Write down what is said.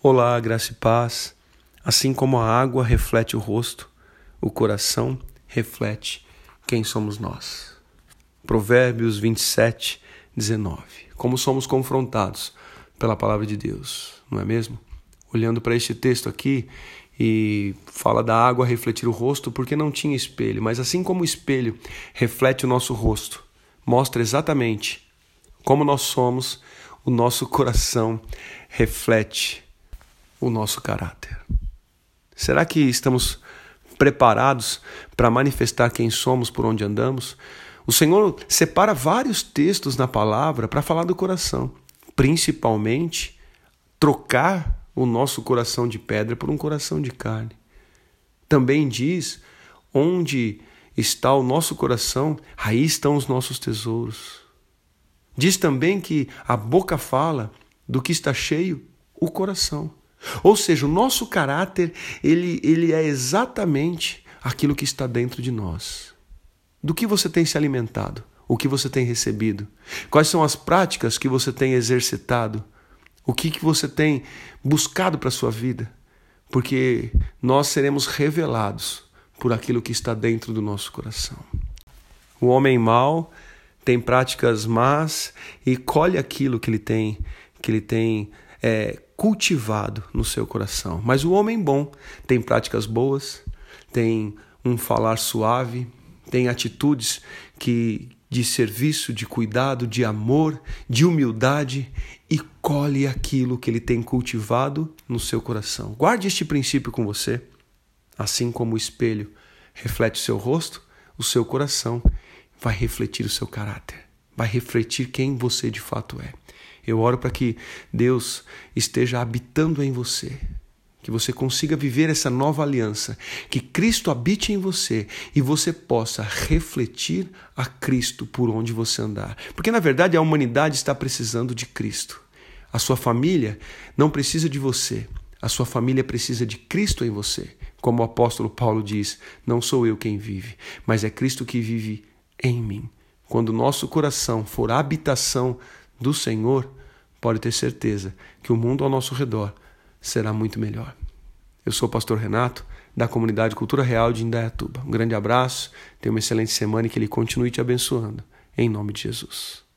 Olá, graça e paz. Assim como a água reflete o rosto, o coração reflete quem somos nós. Provérbios 27, 19. Como somos confrontados pela palavra de Deus, não é mesmo? Olhando para este texto aqui e fala da água refletir o rosto porque não tinha espelho, mas assim como o espelho reflete o nosso rosto, mostra exatamente como nós somos, o nosso coração reflete o nosso caráter? Será que estamos preparados para manifestar quem somos por onde andamos? O Senhor separa vários textos na palavra para falar do coração, principalmente trocar o nosso coração de pedra por um coração de carne. Também diz: onde está o nosso coração, aí estão os nossos tesouros. Diz também que a boca fala do que está cheio o coração. Ou seja, o nosso caráter, ele, ele é exatamente aquilo que está dentro de nós. Do que você tem se alimentado? O que você tem recebido? Quais são as práticas que você tem exercitado? O que, que você tem buscado para a sua vida? Porque nós seremos revelados por aquilo que está dentro do nosso coração. O homem mau tem práticas más e colhe aquilo que ele tem, que ele tem é, cultivado no seu coração. Mas o homem bom tem práticas boas, tem um falar suave, tem atitudes que de serviço, de cuidado, de amor, de humildade e colhe aquilo que ele tem cultivado no seu coração. Guarde este princípio com você. Assim como o espelho reflete o seu rosto, o seu coração vai refletir o seu caráter, vai refletir quem você de fato é. Eu oro para que Deus esteja habitando em você, que você consiga viver essa nova aliança, que Cristo habite em você e você possa refletir a Cristo por onde você andar. Porque na verdade a humanidade está precisando de Cristo. A sua família não precisa de você, a sua família precisa de Cristo em você. Como o apóstolo Paulo diz: Não sou eu quem vive, mas é Cristo que vive em mim. Quando nosso coração for a habitação do Senhor, pode ter certeza que o mundo ao nosso redor será muito melhor. Eu sou o pastor Renato, da comunidade Cultura Real de Indaiatuba. Um grande abraço, tenha uma excelente semana e que Ele continue te abençoando. Em nome de Jesus.